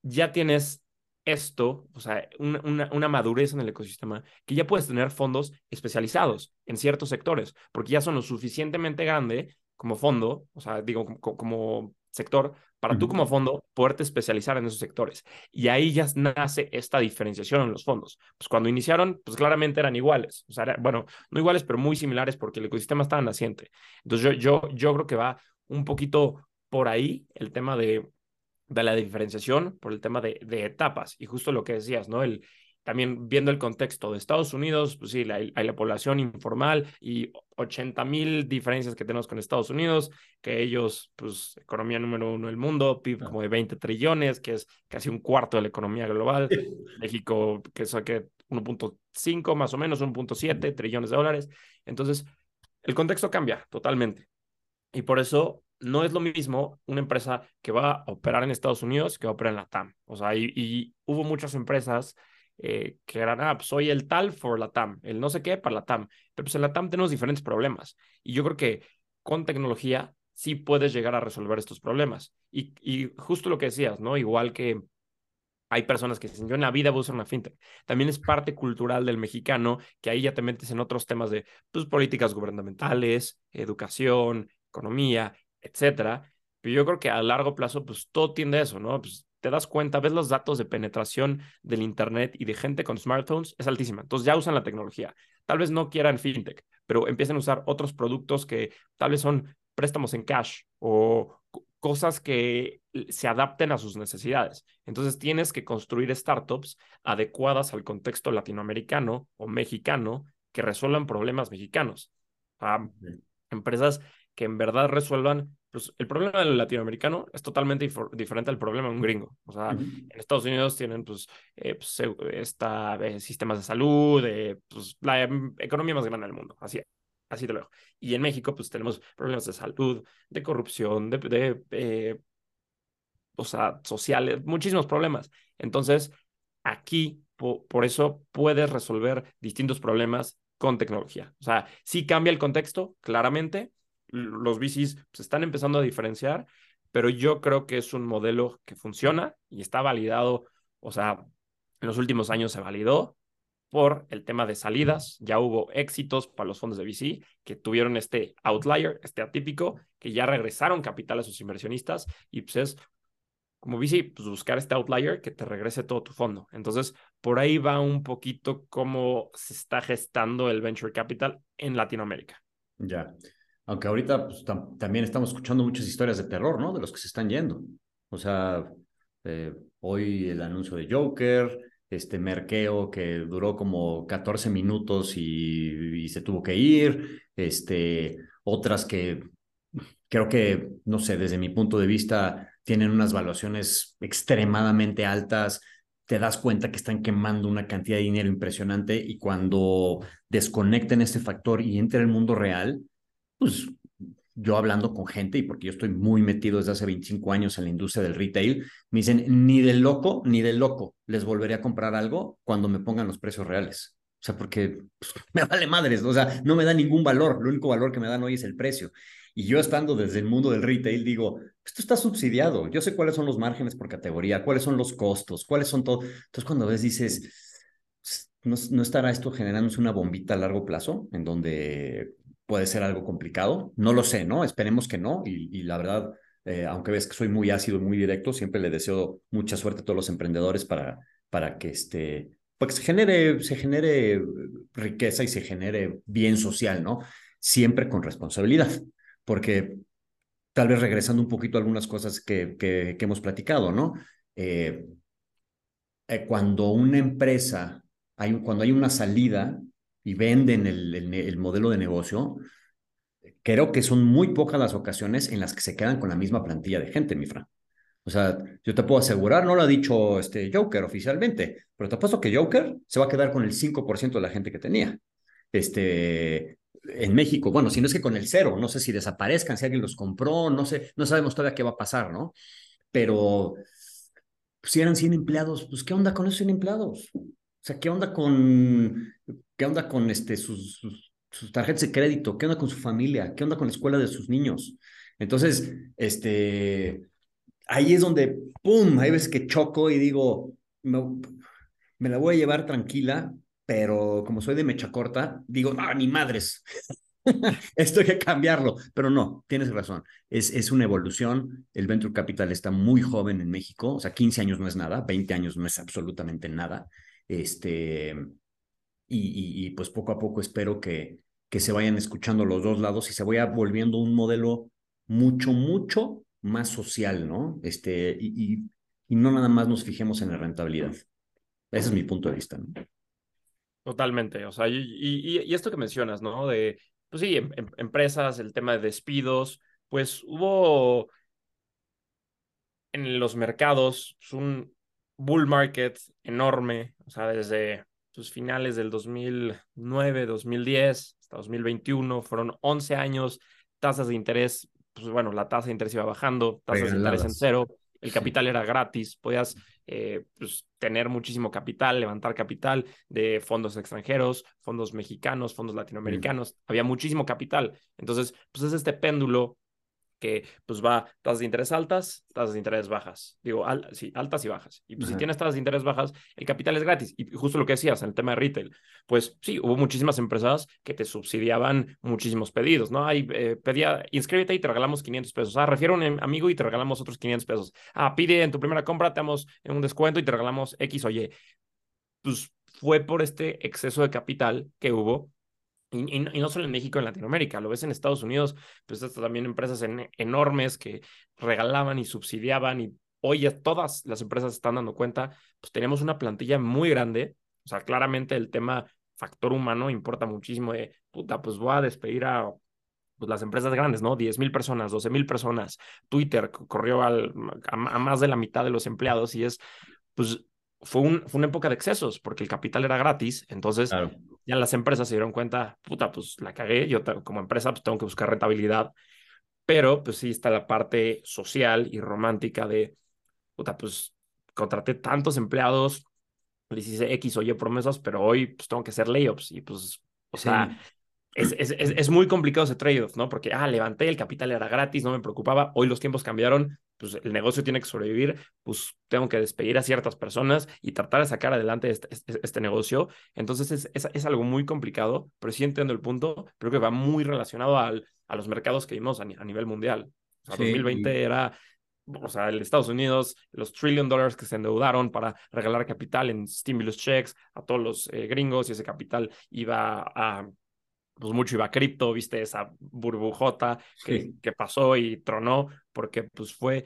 S3: ya tienes esto, o sea, una, una, madurez en el ecosistema, que ya puedes tener fondos especializados en ciertos sectores, porque ya son lo suficientemente grande como fondo, o sea, digo, como sector para tú como fondo poderte especializar en esos sectores. Y ahí ya nace esta diferenciación en los fondos. Pues cuando iniciaron, pues claramente eran iguales. O sea, bueno, no iguales, pero muy similares porque el ecosistema estaba naciente. Entonces yo, yo, yo creo que va un poquito por ahí el tema de, de la diferenciación, por el tema de, de etapas. Y justo lo que decías, ¿no? El, también viendo el contexto de Estados Unidos, pues sí, hay, la población informal y 80 mil diferencias que tenemos con Estados Unidos, que ellos, pues, economía número uno del mundo, PIB como de 20 trillones, que es casi un cuarto de la economía global. México, que es que 1.5 más o menos, 1.7 trillones de dólares. Entonces, el contexto cambia totalmente. Y por eso no es lo mismo una empresa que va a operar en Estados Unidos que va a operar en la TAM. O sea, y, y hubo muchas empresas eh, que eran, ah, pues, soy el tal for la TAM, el no sé qué para la TAM. Pero pues en la TAM tenemos diferentes problemas. Y yo creo que con tecnología sí puedes llegar a resolver estos problemas. Y, justo lo que decías, ¿no? Igual que hay personas que dicen, yo en la vida voy a usar una fintech. También es parte cultural del mexicano, que ahí ya te metes en otros temas de pues, políticas gubernamentales, educación, economía, etcétera. Pero yo creo que a largo plazo, pues todo tiende a eso, ¿no? Pues te das cuenta, ves los datos de penetración del Internet y de gente con smartphones, es altísima. Entonces ya usan la tecnología. Tal vez no quieran fintech, pero empiezan a usar otros productos que tal vez son préstamos en cash o cosas que se adapten a sus necesidades. Entonces tienes que construir startups adecuadas al contexto latinoamericano o mexicano que resuelvan problemas mexicanos. empresas que en verdad resuelvan pues el problema del latinoamericano es totalmente diferente al problema de un gringo. O sea, en Estados Unidos tienen pues, eh, pues esta, eh, sistemas de salud, eh, pues la em, economía más grande del mundo, así, así te lo dejo. Y en México pues tenemos problemas de salud, de corrupción, de, de o sea, sociales, muchísimos problemas. Entonces, aquí por eso puedes resolver distintos problemas con tecnología. O sea, sí cambia el contexto, claramente, los VCs se están empezando a diferenciar, pero yo creo que es un modelo que funciona y está validado, o sea, en los últimos años se validó por el tema de salidas. Ya hubo éxitos para los fondos de VC que tuvieron este outlier, este atípico, que ya regresaron capital a sus inversionistas y pues es como VC, pues buscar este outlier que te regrese todo tu fondo. Entonces, por ahí va un poquito cómo se está gestando el venture capital en Latinoamérica.
S1: Ya. Aunque ahorita pues, también estamos escuchando muchas historias de terror, ¿no? De los que se están yendo. O sea, eh, hoy el anuncio de Joker, este Merkeo que duró como 14 minutos y, se tuvo que ir, este, otras que creo que, no sé, desde mi punto de vista, tienen unas valuaciones extremadamente altas, te das cuenta que están quemando una cantidad de dinero impresionante y cuando desconecten este factor y entre el mundo real, pues yo hablando con gente, y porque yo estoy muy metido desde hace 25 años en la industria del retail, me dicen, ni de loco, ni de loco, les volveré a comprar algo cuando me pongan los precios reales. O sea, porque pues, me vale madres, o sea, no me da ningún valor, lo único valor que me dan hoy es el precio. Y yo estando desde el mundo del retail digo, esto está subsidiado, yo sé cuáles son los márgenes por categoría, cuáles son los costos, cuáles son todo. Entonces cuando ves dices, ¿no, no estará esto generándose una bombita a largo plazo en donde puede ser algo complicado? No lo sé, ¿no? Esperemos que no. Y, la verdad, eh, aunque ves que soy muy ácido y muy directo, siempre le deseo mucha suerte a todos los emprendedores para, para que este, para se genere, se genere riqueza y se genere bien social, ¿no? Siempre con responsabilidad, porque tal vez regresando un poquito a algunas cosas que, que, hemos platicado, ¿no? Eh, eh, cuando una empresa, hay, cuando hay una salida y venden el, el, el modelo de negocio, creo que son muy pocas las ocasiones en las que se quedan con la misma plantilla de gente, mi Fran. O sea, yo te puedo asegurar, no lo ha dicho este Joker oficialmente, pero te apuesto que Joker se va a quedar con el 5% de la gente que tenía. Este, en México, bueno, si no es que con el cero, no sé si desaparezcan, si alguien los compró, no sé, no sabemos todavía qué va a pasar, ¿no? Pero si eran 100 empleados, pues ¿qué onda con esos 100 empleados? O sea, ¿qué onda con, qué onda con este, sus, sus tarjetas de crédito? ¿Qué onda con su familia? ¿Qué onda con la escuela de sus niños? Entonces, este, ahí es donde, ¡pum!, hay veces que choco y digo, me, la voy a llevar tranquila, pero como soy de mecha corta, digo, no, ni madres. Esto hay que cambiarlo, pero no, tienes razón, es, es una evolución, el Venture Capital está muy joven en México, o sea, 15 años no es nada, 20 años no es absolutamente nada, este, y, y, pues poco a poco espero que, que se vayan escuchando los dos lados y se vaya volviendo un modelo mucho, mucho más social, ¿no? Este, y, y, no nada más nos fijemos en la rentabilidad. Ese es mi punto de vista, ¿no?
S3: Totalmente, o sea, y, y esto que mencionas, ¿no? De, pues sí, em, em, empresas, el tema de despidos, pues hubo en los mercados pues, un bull market enorme, sea, desde sus pues, finales del 2009, 2010 hasta 2021, fueron 11 años, tasas de interés pues bueno, la tasa de interés iba bajando, tasas de interés en cero, el capital era gratis, podías eh, pues, tener muchísimo capital, levantar capital de fondos extranjeros, fondos mexicanos, fondos latinoamericanos, había muchísimo capital. Entonces, pues es este péndulo que pues va tasas de interés altas, tasas de interés bajas. Digo, sí, altas y bajas. Y pues si tienes tasas de interés bajas, el capital es gratis. Y justo lo que decías en el tema de retail, pues sí, hubo muchísimas empresas que te subsidiaban muchísimos pedidos, ¿no? Hay, eh, pedía, inscríbete y te regalamos 500 pesos. Ah, refiero a un amigo y te regalamos otros 500 pesos. Ah, pide en tu primera compra, te damos un descuento y te regalamos X o Y. Pues fue por este exceso de capital que hubo y, no solo en México, en Latinoamérica, lo ves en Estados Unidos, pues estas también empresas enormes que regalaban y subsidiaban y hoy ya todas las empresas están dando cuenta, pues tenemos una plantilla muy grande, o sea, claramente el tema factor humano importa muchísimo de, puta, pues voy a despedir a pues, las empresas grandes, ¿no? 10 mil personas, 12 mil personas, Twitter corrió al, a, más de la mitad de los empleados y es, pues fue, un, fue una época de excesos porque el capital era gratis, entonces ya las empresas se dieron cuenta, puta, pues la cagué, yo como empresa pues tengo que buscar rentabilidad, pero pues sí está la parte social y romántica de, puta, pues contraté tantos empleados, les hice X o Y promesas, pero hoy pues tengo que hacer layoffs y pues, o sea, es, es, es, muy complicado ese trade-off, ¿no? Porque, ah, levanté, el capital era gratis, no me preocupaba, hoy los tiempos cambiaron, pues el negocio tiene que sobrevivir, pues tengo que despedir a ciertas personas y tratar de sacar adelante este, este, este negocio. Entonces es, es, algo muy complicado, pero sí entiendo el punto, creo que va muy relacionado al, a los mercados que vimos a, nivel mundial. O sea, 2020 era o sea, el Estados Unidos, los trillion dollars que se endeudaron para regalar capital en stimulus checks a todos los eh, gringos y ese capital iba a pues mucho iba cripto, viste esa burbujota que, que pasó y tronó, porque pues fue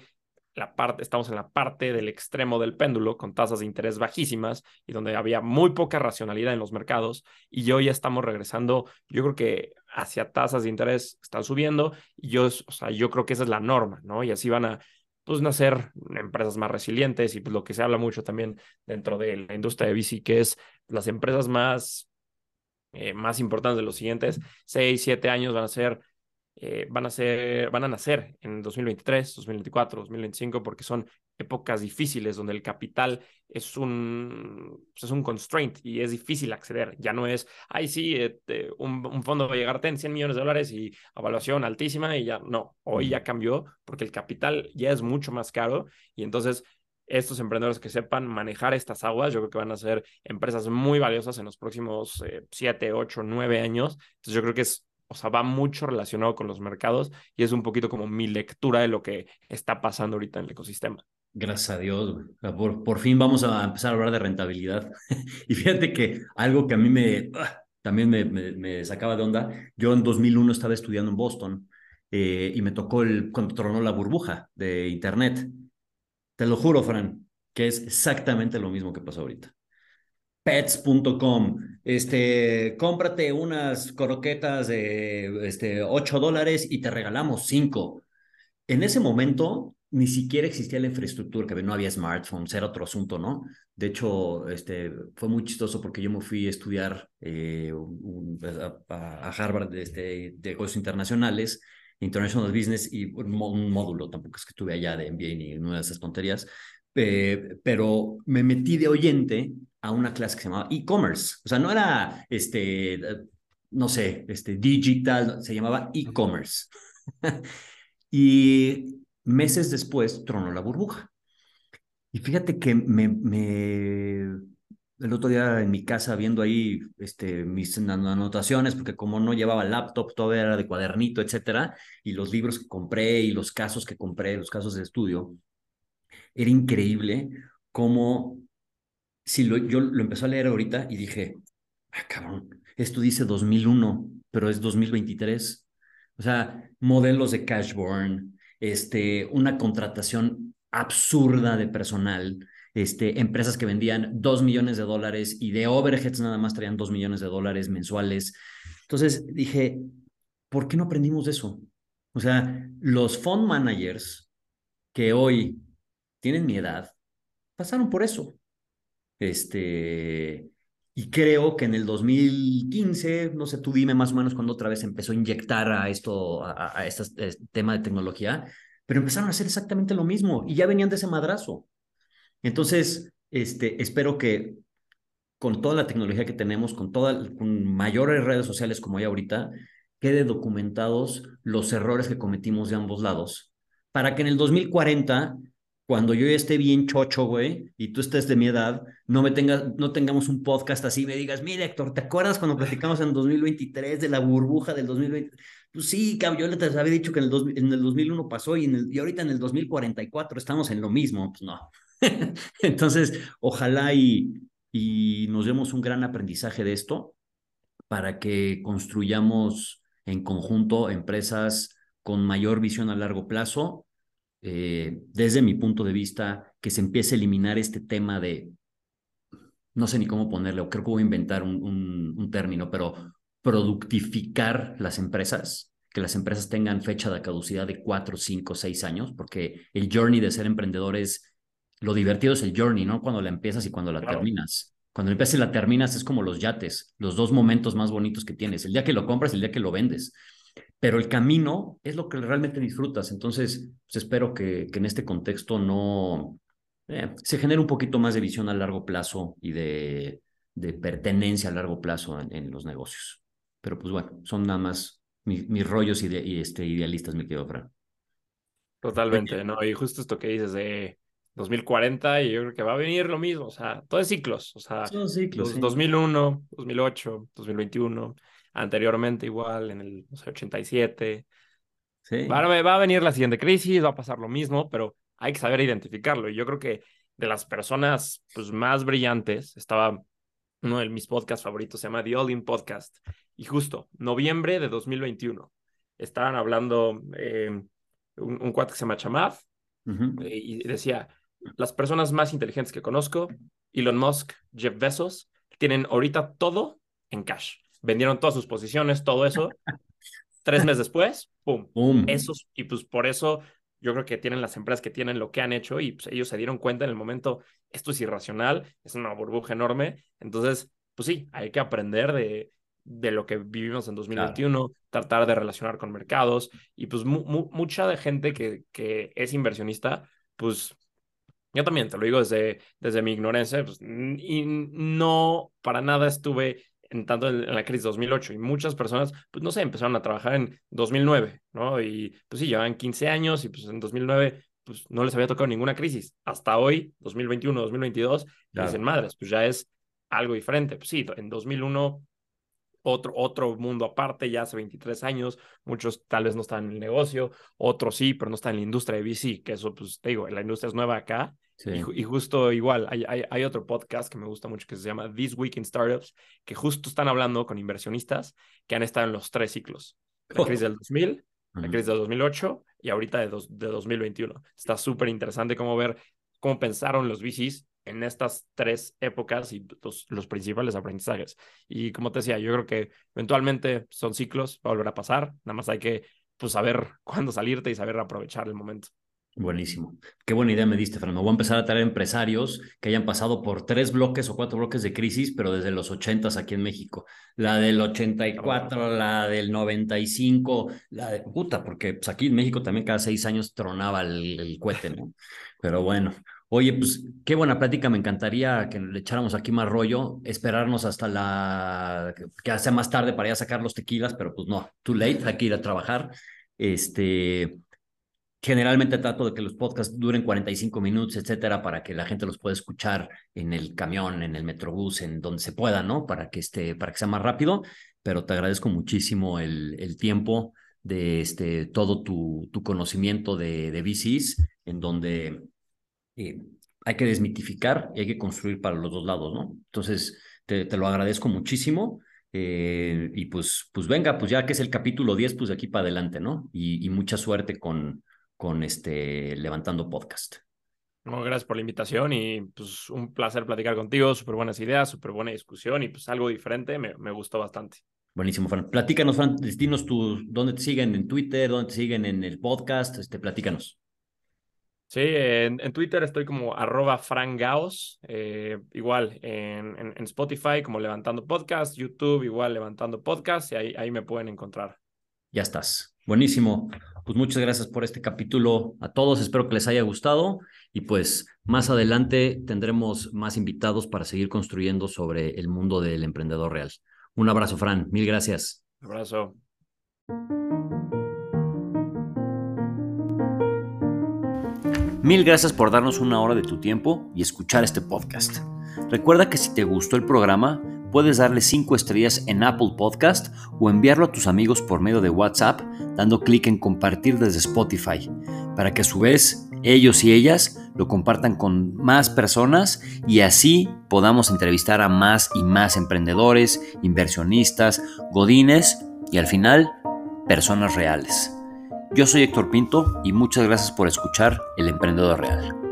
S3: la parte, estamos en la parte del extremo del péndulo con tasas de interés bajísimas y donde había muy poca racionalidad en los mercados y hoy ya estamos regresando, yo creo que hacia tasas de interés están subiendo y yo, o sea, yo creo que esa es la norma, ¿no? Y así van a pues nacer empresas más resilientes y pues lo que se habla mucho también dentro de la industria de bici, que es las empresas más eh, más importantes de los siguientes seis, siete años van a ser, eh, van a ser, van a nacer en 2023, 2024, 2025, porque son épocas difíciles donde el capital es un, pues, es un constraint y es difícil acceder. Ya no es, ay, sí, eh, un, un, fondo va a llegarte en 100 millones de dólares y evaluación altísima y ya no, hoy ya cambió porque el capital ya es mucho más caro y entonces estos emprendedores que sepan manejar estas aguas, yo creo que van a ser empresas muy valiosas en los próximos 7, 8, 9 años. Entonces yo creo que es, o sea, va mucho relacionado con los mercados y es un poquito como mi lectura de lo que está pasando ahorita en el ecosistema.
S1: Gracias a Dios, por, por fin vamos a empezar a hablar de rentabilidad. y fíjate que algo que a mí me, ah, también me, me, sacaba de onda, yo en 2001 estaba estudiando en Boston eh, y me tocó el, cuando tronó la burbuja de Internet. Te lo juro, Fran, que es exactamente lo mismo que pasó ahorita. Pets.com, este, cómprate unas croquetas de este, 8 dólares y te regalamos 5. En ese momento ni siquiera existía la infraestructura, que no había smartphones, era otro asunto, ¿no? De hecho, este, fue muy chistoso porque yo me fui a estudiar eh, a, Harvard este, de negocios internacionales International Business y un, módulo, tampoco es que estuve allá de MBA ni una de esas tonterías, eh, pero me metí de oyente a una clase que se llamaba e-commerce. O sea, no era, este, no sé, este, digital, se llamaba e-commerce. y meses después tronó la burbuja. Y fíjate que me, me el otro día en mi casa viendo ahí este, mis anotaciones, porque como no llevaba laptop, todo era de cuadernito, etcétera, y los libros que compré y los casos que compré, los casos de estudio, era increíble cómo, si lo, yo lo empecé a leer ahorita y dije, ah, cabrón, esto dice 2001, pero es 2023. O sea, modelos de cash burn, este, una contratación absurda de personal, este, empresas que vendían dos millones de dólares y de overheads nada más traían dos millones de dólares mensuales. Entonces dije, ¿por qué no aprendimos eso? O sea, los fund managers que hoy tienen mi edad pasaron por eso. Este, y creo que en el 2015, no sé, tú dime más o menos cuando otra vez empezó a inyectar a esto, a este tema de tecnología, pero empezaron a hacer exactamente lo mismo y ya venían de ese madrazo. Entonces, este, espero que con toda la tecnología que tenemos, con, toda, con mayores redes sociales como hay ahorita, quede documentados los errores que cometimos de ambos lados, para que en el 2040, cuando yo esté bien chocho, güey, y tú estés de mi edad, no me tengas, no tengamos un podcast así y me digas, mire, Héctor, ¿te acuerdas cuando platicamos en 2023 de la burbuja del 2020? Pues sí, cabrón, yo les había dicho que en el, en el 2001 pasó y, en el, y ahorita en el 2044 estamos en lo mismo. Pues no, Entonces, ojalá y, y nos demos un gran aprendizaje de esto para que construyamos en conjunto empresas con mayor visión a largo plazo. Eh, desde mi punto de vista, que se empiece a eliminar este tema de, no sé ni cómo ponerle, creo que voy a inventar un, un, término, pero productificar las empresas, que las empresas tengan fecha de caducidad de cuatro, cinco, seis años, porque el journey de ser emprendedor es lo divertido es el journey, ¿no? Cuando la empiezas y cuando la terminas. Cuando empiezas y la terminas es como los yates, los dos momentos más bonitos que tienes, el día que lo compras y el día que lo vendes. Pero el camino es lo que realmente disfrutas. Entonces, pues, espero que, que, en este contexto no eh, se genere un poquito más de visión a largo plazo y de, de pertenencia a largo plazo en, los negocios. Pero pues bueno, son nada más mis, rollos y este, idealistas, mi querido Fran.
S3: Totalmente, ¿no? Y justo esto que dices de 2040 y yo creo que va a venir lo mismo, o sea, todo es ciclos, o sea,
S1: Son ciclos,
S3: 2001, 2008, 2021, anteriormente igual en el 87. Sí. Va, va a venir la siguiente crisis, va a pasar lo mismo, pero hay que saber identificarlo. Y yo creo que de las personas pues, más brillantes, estaba uno de mis podcasts favoritos, se llama The All In Podcast, y justo noviembre de 2021, estaban hablando eh, un, un cuate que se llama Chamaf, y decía, las personas más inteligentes que conozco, Elon Musk, Jeff Bezos, tienen ahorita todo en cash. Vendieron todas sus posiciones, todo eso. Tres meses después, pum, Esos, y pues por eso yo creo que tienen las empresas que tienen lo que han hecho y pues ellos se dieron cuenta en el momento, esto es irracional, es una burbuja enorme. Entonces, pues sí, hay que aprender de, de lo que vivimos en 2021, tratar de relacionar con mercados y pues mucha de gente que, que es inversionista, pues yo también te lo digo desde, desde mi ignorancia, pues, y no para nada estuve en tanto en, la crisis 2008 y muchas personas, pues no sé, empezaron a trabajar en 2009, ¿no? Y pues sí, llevan 15 años y pues en 2009 pues no les había tocado ninguna crisis. Hasta hoy, 2021, 2022, dicen madres, pues ya es algo diferente. Pues sí, en 2001 otro, otro mundo aparte, ya hace 23 años, muchos tal vez no están en el negocio, otros sí, pero no están en la industria de VC, que eso, pues te digo, la industria es nueva acá. Y, justo igual, hay, hay, hay, otro podcast que me gusta mucho que se llama This Week in Startups, que justo están hablando con inversionistas que han estado en los tres ciclos. La crisis del 2000, la crisis del 2008 y ahorita de, de 2021. Está súper interesante cómo ver cómo pensaron los VCs en estas tres épocas y los, principales aprendizajes. Y como te decía, yo creo que eventualmente son ciclos, va a volver a pasar, nada más hay que pues, saber cuándo salirte y saber aprovechar el momento.
S1: Buenísimo. Qué buena idea me diste, Fernando. Voy a empezar a traer empresarios que hayan pasado por tres bloques o cuatro bloques de crisis, pero desde los ochentas aquí en México. La del 84, la del 95, la de puta, porque pues, aquí en México también cada seis años tronaba el, el cohete, ¿no? Pero bueno, Oye, pues qué buena plática, me encantaría que le echáramos aquí más rollo, esperarnos hasta la que sea más tarde para ir a sacar los tequilas, pero pues no, too late, hay que ir a trabajar. Este, generalmente trato de que los podcasts duren 45 minutos, etcétera, para que la gente los pueda escuchar en el camión, en el metrobús, en donde se pueda, ¿no? Para que esté, para que sea más rápido, pero te agradezco muchísimo el, el tiempo de este, todo tu, tu conocimiento de, de VCs, en donde eh, hay que desmitificar y hay que construir para los dos lados, ¿no? Entonces, te, lo agradezco muchísimo. Eh, y pues, pues venga, pues ya que es el capítulo 10, pues de aquí para adelante, ¿no? Y, mucha suerte con, con este Levantando Podcast.
S3: No, gracias por la invitación y pues un placer platicar contigo, súper buenas ideas, súper buena discusión y pues algo diferente, me, me gustó bastante.
S1: Buenísimo, Fran. Platícanos, Fran, dinos tú, dónde te siguen en Twitter, dónde te siguen en el podcast, este, platícanos.
S3: Sí, en, Twitter estoy como arroba frangaos, eh, igual en, en, Spotify como Levantando Podcast, YouTube igual Levantando Podcast y ahí, ahí me pueden encontrar.
S1: Ya estás. Buenísimo. Pues muchas gracias por este capítulo a todos. Espero que les haya gustado y pues más adelante tendremos más invitados para seguir construyendo sobre el mundo del emprendedor real. Un abrazo, Fran. Mil gracias.
S3: Un abrazo.
S1: Mil gracias por darnos una hora de tu tiempo y escuchar este podcast. Recuerda que si te gustó el programa, puedes darle 5 estrellas en Apple Podcast o enviarlo a tus amigos por medio de WhatsApp dando clic en compartir desde Spotify, para que a su vez ellos y ellas lo compartan con más personas y así podamos entrevistar a más y más emprendedores, inversionistas, godines y al final personas reales. Yo soy Héctor Pinto y muchas gracias por escuchar El Emprendedor Real.